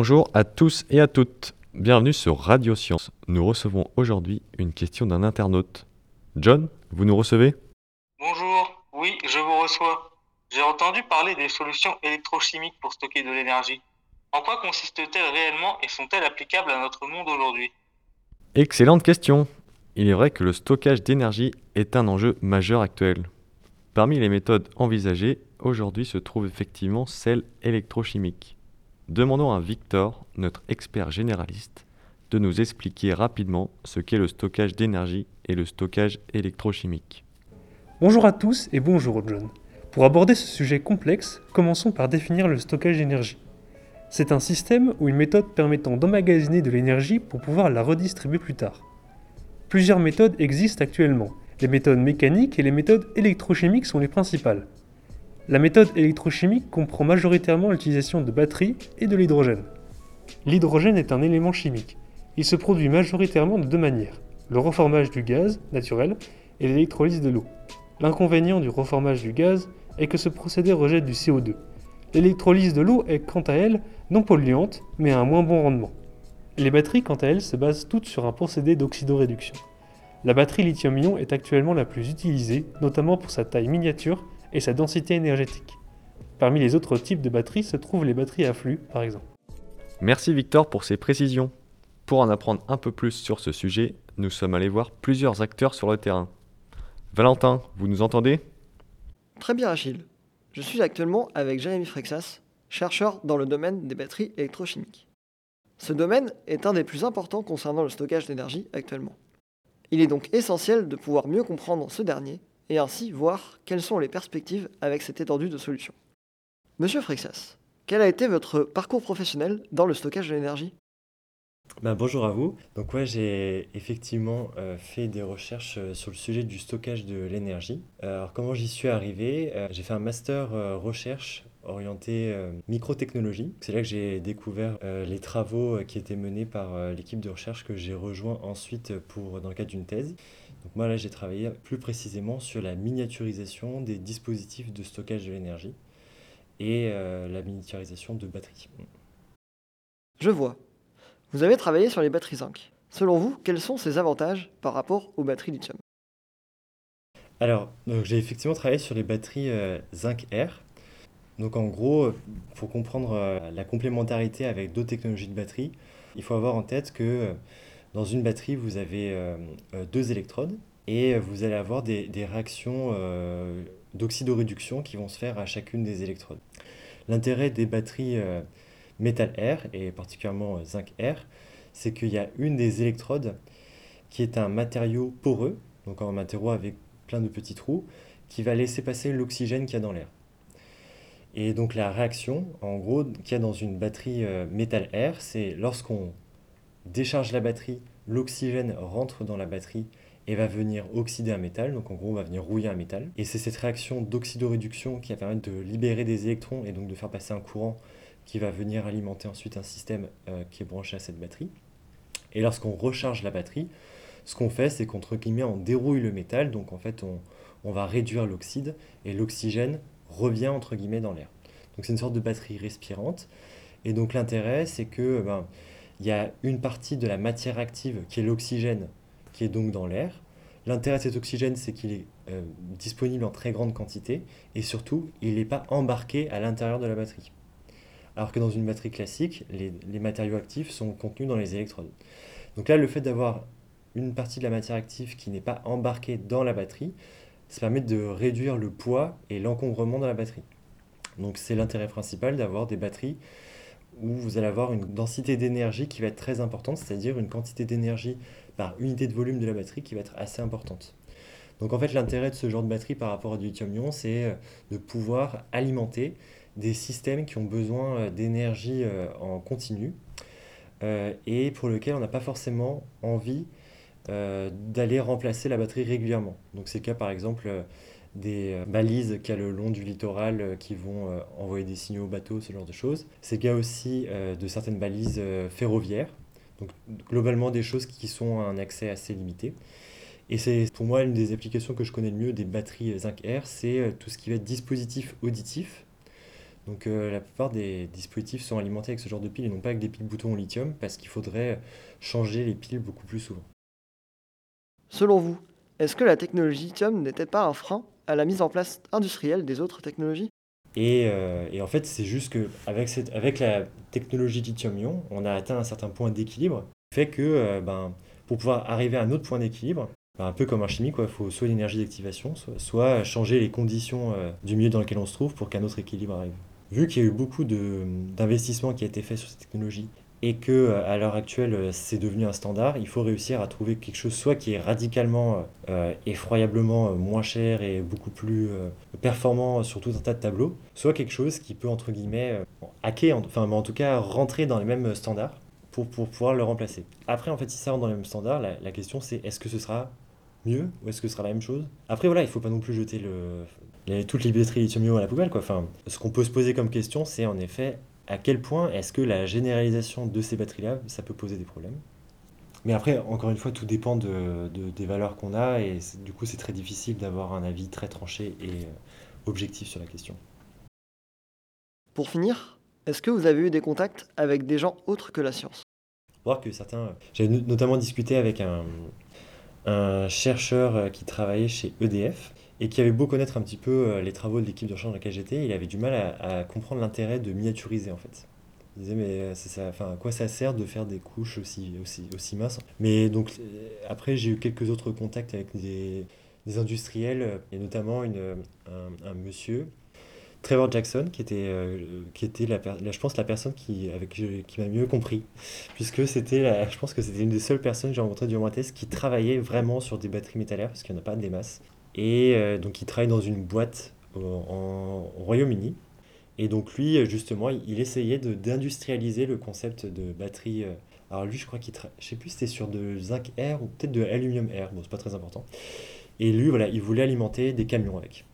Bonjour à tous et à toutes. Bienvenue sur Radio Science. Nous recevons aujourd'hui une question d'un internaute. John, vous nous recevez? Bonjour, oui, je vous reçois. J'ai entendu parler des solutions électrochimiques pour stocker de l'énergie. En quoi consistent-elles réellement et sont-elles applicables à notre monde aujourd'hui? Excellente question. Il est vrai que le stockage d'énergie est un enjeu majeur actuel. Parmi les méthodes envisagées, aujourd'hui se trouve effectivement celle électrochimique. Demandons à Victor, notre expert généraliste, de nous expliquer rapidement ce qu'est le stockage d'énergie et le stockage électrochimique. Bonjour à tous et bonjour John. Pour aborder ce sujet complexe, commençons par définir le stockage d'énergie. C'est un système ou une méthode permettant d'emmagasiner de l'énergie pour pouvoir la redistribuer plus tard. Plusieurs méthodes existent actuellement. Les méthodes mécaniques et les méthodes électrochimiques sont les principales. La méthode électrochimique comprend majoritairement l'utilisation de batteries et de l'hydrogène. L'hydrogène est un élément chimique. Il se produit majoritairement de deux manières, le reformage du gaz naturel et l'électrolyse de l'eau. L'inconvénient du reformage du gaz est que ce procédé rejette du CO2. L'électrolyse de l'eau est quant à elle non polluante, mais à un moins bon rendement. Les batteries, quant à elles, se basent toutes sur un procédé d'oxydoréduction. La batterie lithium-ion est actuellement la plus utilisée, notamment pour sa taille miniature et sa densité énergétique. Parmi les autres types de batteries se trouvent les batteries à flux, par exemple. Merci Victor pour ces précisions. Pour en apprendre un peu plus sur ce sujet, nous sommes allés voir plusieurs acteurs sur le terrain. Valentin, vous nous entendez? Très bien Achille. Je suis actuellement avec Jérémy Frexas, chercheur dans le domaine des batteries électrochimiques. Ce domaine est un des plus importants concernant le stockage d'énergie actuellement. Il est donc essentiel de pouvoir mieux comprendre ce dernier et ainsi voir quelles sont les perspectives avec cette étendue de solutions. Monsieur Frexas, quel a été votre parcours professionnel dans le stockage de l'énergie? Ben, bonjour à vous. Donc ouais, j'ai effectivement euh, fait des recherches euh, sur le sujet du stockage de l'énergie. Alors comment j'y suis arrivé? Euh, J'ai fait un master recherche orienté microtechnologie. C'est là que j'ai découvert les travaux qui étaient menés par l'équipe de recherche que j'ai rejoint ensuite pour dans le cadre d'une thèse. Donc moi là j'ai travaillé plus précisément sur la miniaturisation des dispositifs de stockage de l'énergie et la miniaturisation de batteries. Je vois. Vous avez travaillé sur les batteries zinc. Selon vous, quels sont ces avantages par rapport aux batteries lithium? Alors, j'ai effectivement travaillé sur les batteries euh, zinc R. Donc en gros, pour comprendre euh, la complémentarité avec d'autres technologies de batterie, il faut avoir en tête que euh, dans une batterie, vous avez deux électrodes et vous allez avoir des, réactions d'oxydoréduction qui vont se faire à chacune des électrodes. L'intérêt des batteries métal R et particulièrement zinc R, c'est qu'il y a une des électrodes qui est un matériau poreux, donc un matériau avec plein de petits trous, qui va laisser passer l'oxygène qu'il y a dans l'air. Et donc la réaction, en gros, qu'il y a dans une batterie euh, métal R, c'est lorsqu'on décharge la batterie, l'oxygène rentre dans la batterie et va venir oxyder un métal, donc en gros on va venir rouiller un métal. Et c'est cette réaction d'oxydoréduction qui va permettre de libérer des électrons et donc de faire passer un courant qui va venir alimenter ensuite un système euh, qui est branché à cette batterie. Et lorsqu'on recharge la batterie, ce qu'on fait, c'est qu'entre guillemets, on dérouille le métal, donc en fait, on, va réduire l'oxyde, et l'oxygène revient entre guillemets dans l'air. Donc c'est une sorte de batterie respirante. Et donc l'intérêt, c'est que ben, il y a une partie de la matière active qui est l'oxygène, qui est donc dans l'air. L'intérêt de cet oxygène, c'est qu'il est, euh, disponible en très grande quantité, et surtout, il n'est pas embarqué à l'intérieur de la batterie alors que dans une batterie classique, les, matériaux actifs sont contenus dans les électrodes. Donc là, le fait d'avoir une partie de la matière active qui n'est pas embarquée dans la batterie, ça permet de réduire le poids et l'encombrement de la batterie. Donc c'est l'intérêt principal d'avoir des batteries où vous allez avoir une densité d'énergie qui va être très importante, c'est-à-dire une quantité d'énergie par unité de volume de la batterie qui va être assez importante. Donc en fait l'intérêt de ce genre de batterie par rapport à du lithium-ion, c'est euh, de pouvoir alimenter des systèmes qui ont besoin euh, d'énergie euh, en continu et pour lesquels on n'a pas forcément envie d'aller remplacer la batterie régulièrement. Donc c'est le cas par exemple des balises qu'il y a le long du littoral qui vont envoyer des signaux aux bateaux, ce genre de choses. C'est le cas aussi de certaines balises ferroviaires. Donc globalement des choses qui sont à un accès assez limité. Et c'est pour moi une des applications que je connais le mieux des batteries Zinc R, c'est tout ce qui va être dispositif auditif Donc euh, la plupart des dispositifs sont alimentés avec ce genre de piles et non pas avec des piles boutons au lithium parce qu'il faudrait changer les piles beaucoup plus souvent. Selon vous, est-ce que la technologie lithium n'était pas un frein à la mise en place industrielle des autres technologies et, euh, en fait, c'est juste qu'avec avec la technologie lithium-ion, on a atteint un certain point d'équilibre, fait que euh, ben, pour pouvoir arriver à un autre point d'équilibre, ben, un peu comme un chimique, il faut soit une énergie d'activation, soit, changer les conditions euh, du milieu dans lequel on se trouve pour qu'un autre équilibre arrive. Vu qu'il y a eu beaucoup d'investissements qui a été fait sur cette technologie et que euh, à l'heure actuelle euh, c'est devenu un standard, il faut réussir à trouver quelque chose soit qui est radicalement, euh, effroyablement moins cher et beaucoup plus performant sur tout un tas de tableaux, soit quelque chose qui peut entre guillemets hacker, enfin en tout cas rentrer dans les mêmes standards pour, pour pouvoir le remplacer. Après en fait si ça rentre dans les mêmes standards, la, question c'est est-ce que ce sera mieux ou est-ce que ce sera la même chose? Après voilà, il faut pas non plus jeter le, toutes les batteries lithium à la poubelle quoi. Enfin, ce qu'on peut se poser comme question c'est en effet à quel point est-ce que la généralisation de ces batteries-là, ça peut poser des problèmes? Mais après, encore une fois, tout dépend de, des valeurs qu'on a et du coup, c'est très difficile d'avoir un avis très tranché et euh, objectif sur la question. Pour finir, est-ce que vous avez eu des contacts avec des gens autres que la science? Voir que certains. J'ai notamment discuté avec un, un chercheur euh, qui travaillait chez EDF et qui avait beau connaître un petit peu euh, les travaux de l'équipe de recherche dans laquelle j'étais, il avait du mal à, comprendre l'intérêt de miniaturiser en fait. Il disait mais euh, à quoi ça sert de faire des couches aussi, aussi, minces? Mais donc après j'ai eu quelques autres contacts avec des, industriels et notamment une, un, monsieur Trevor Jackson, qui était, qui était je pense la personne qui, qui m'a mieux compris, puisque c'était, je pense que c'était une des seules personnes que j'ai rencontrées durant ma thèse qui travaillait vraiment sur des batteries métallières, parce qu'il n'y en a pas des masses. Et euh, donc il travaille dans une boîte en, au Royaume-Uni. Et donc lui, justement, il essayait d'industrialiser le concept de batterie. Euh, alors lui, je crois qu'il je sais plus si c'était sur de zinc air ou peut-être de aluminium air, bon, c'est pas très important. Et lui, voilà, il voulait alimenter des camions avec.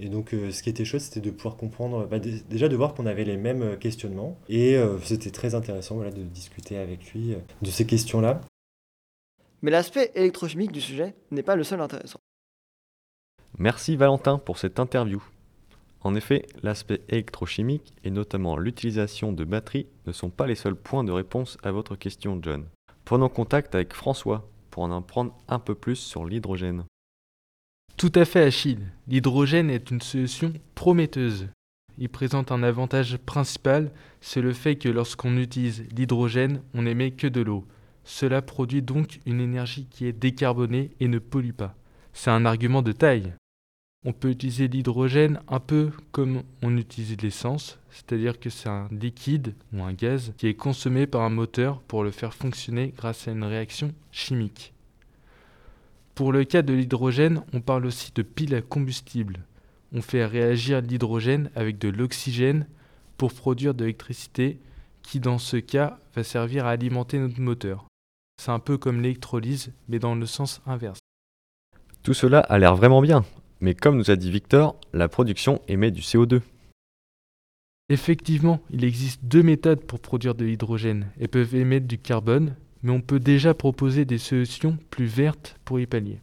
Et donc, euh, ce qui était chouette, c'était de pouvoir comprendre, bah, déjà de voir qu'on avait les mêmes questionnements. Et c'était très intéressant voilà, de discuter avec lui de ces questions-là. Mais l'aspect électrochimique du sujet n'est pas le seul intéressant. Merci Valentin pour cette interview. En effet, l'aspect électrochimique et notamment l'utilisation de batteries ne sont pas les seuls points de réponse à votre question, John. Prenons contact avec François pour en apprendre un peu plus sur l'hydrogène. Tout à fait, Achille. L'hydrogène est une solution prometteuse. Il présente un avantage principal, c'est le fait que lorsqu'on utilise l'hydrogène, on n'émet que de l'eau. Cela produit donc une énergie qui est décarbonée et ne pollue pas. C'est un argument de taille. On peut utiliser l'hydrogène un peu comme on utilise l'essence, c'est-à-dire que c'est un liquide ou un gaz qui est consommé par un moteur pour le faire fonctionner grâce à une réaction chimique. Pour le cas de l'hydrogène, on parle aussi de pile à combustible. On fait réagir l'hydrogène avec de l'oxygène pour produire de l'électricité qui dans ce cas va servir à alimenter notre moteur. C'est un peu comme l'électrolyse mais dans le sens inverse. Tout cela a l'air vraiment bien, mais comme nous a dit Victor, la production émet du CO2. Effectivement, il existe deux méthodes pour produire de l'hydrogène. Elles peuvent émettre du carbone, mais on peut déjà proposer des solutions plus vertes pour y pallier.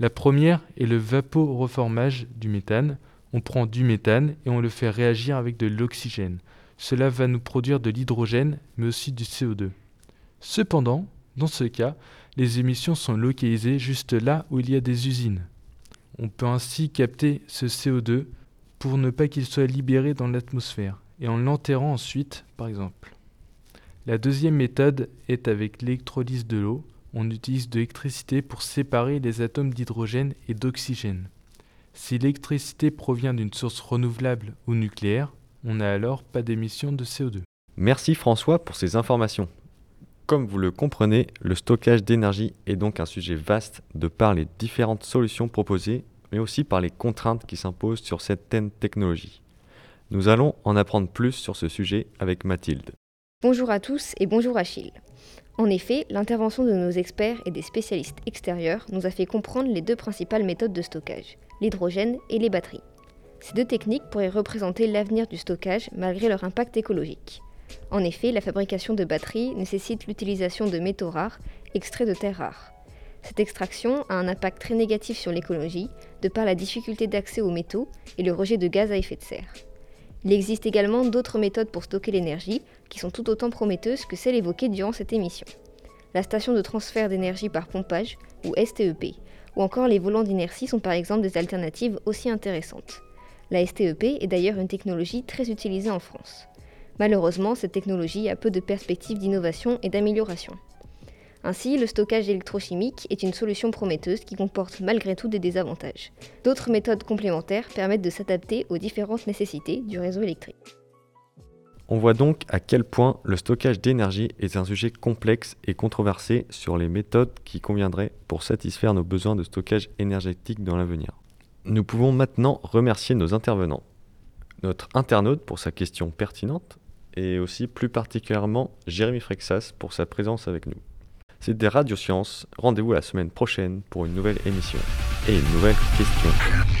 La première est le vaporeformage du méthane. On prend du méthane et on le fait réagir avec de l'oxygène. Cela va nous produire de l'hydrogène, mais aussi du CO2. Cependant, dans ce cas, les émissions sont localisées juste là où il y a des usines. On peut ainsi capter ce CO2 pour ne pas qu'il soit libéré dans l'atmosphère et en l'enterrant ensuite, par exemple. La deuxième méthode est avec l'électrolyse de l'eau. On utilise de l'électricité pour séparer les atomes d'hydrogène et d'oxygène. Si l'électricité provient d'une source renouvelable ou nucléaire, on n'a alors pas d'émission de CO2. Merci François pour ces informations. Comme vous le comprenez, le stockage d'énergie est donc un sujet vaste de par les différentes solutions proposées, mais aussi par les contraintes qui s'imposent sur certaines technologies. Nous allons en apprendre plus sur ce sujet avec Mathilde. Bonjour à tous et bonjour Achille. En effet, l'intervention de nos experts et des spécialistes extérieurs nous a fait comprendre les deux principales méthodes de stockage, l'hydrogène et les batteries. Ces deux techniques pourraient représenter l'avenir du stockage malgré leur impact écologique. En effet, la fabrication de batteries nécessite l'utilisation de métaux rares extraits de terres rares. Cette extraction a un impact très négatif sur l'écologie, de par la difficulté d'accès aux métaux et le rejet de gaz à effet de serre. Il existe également d'autres méthodes pour stocker l'énergie qui sont tout autant prometteuses que celles évoquées durant cette émission. La station de transfert d'énergie par pompage, ou STEP, ou encore les volants d'inertie sont par exemple des alternatives aussi intéressantes. La STEP est d'ailleurs une technologie très utilisée en France. Malheureusement, cette technologie a peu de perspectives d'innovation et d'amélioration. Ainsi, le stockage électrochimique est une solution prometteuse qui comporte malgré tout des désavantages. D'autres méthodes complémentaires permettent de s'adapter aux différentes nécessités du réseau électrique. On voit donc à quel point le stockage d'énergie est un sujet complexe et controversé sur les méthodes qui conviendraient pour satisfaire nos besoins de stockage énergétique dans l'avenir. Nous pouvons maintenant remercier nos intervenants. Notre internaute pour sa question pertinente et aussi plus particulièrement Jérémy Frexas pour sa présence avec nous. C'était Radio Science. Rendez-vous la semaine prochaine pour une nouvelle émission et une nouvelle question.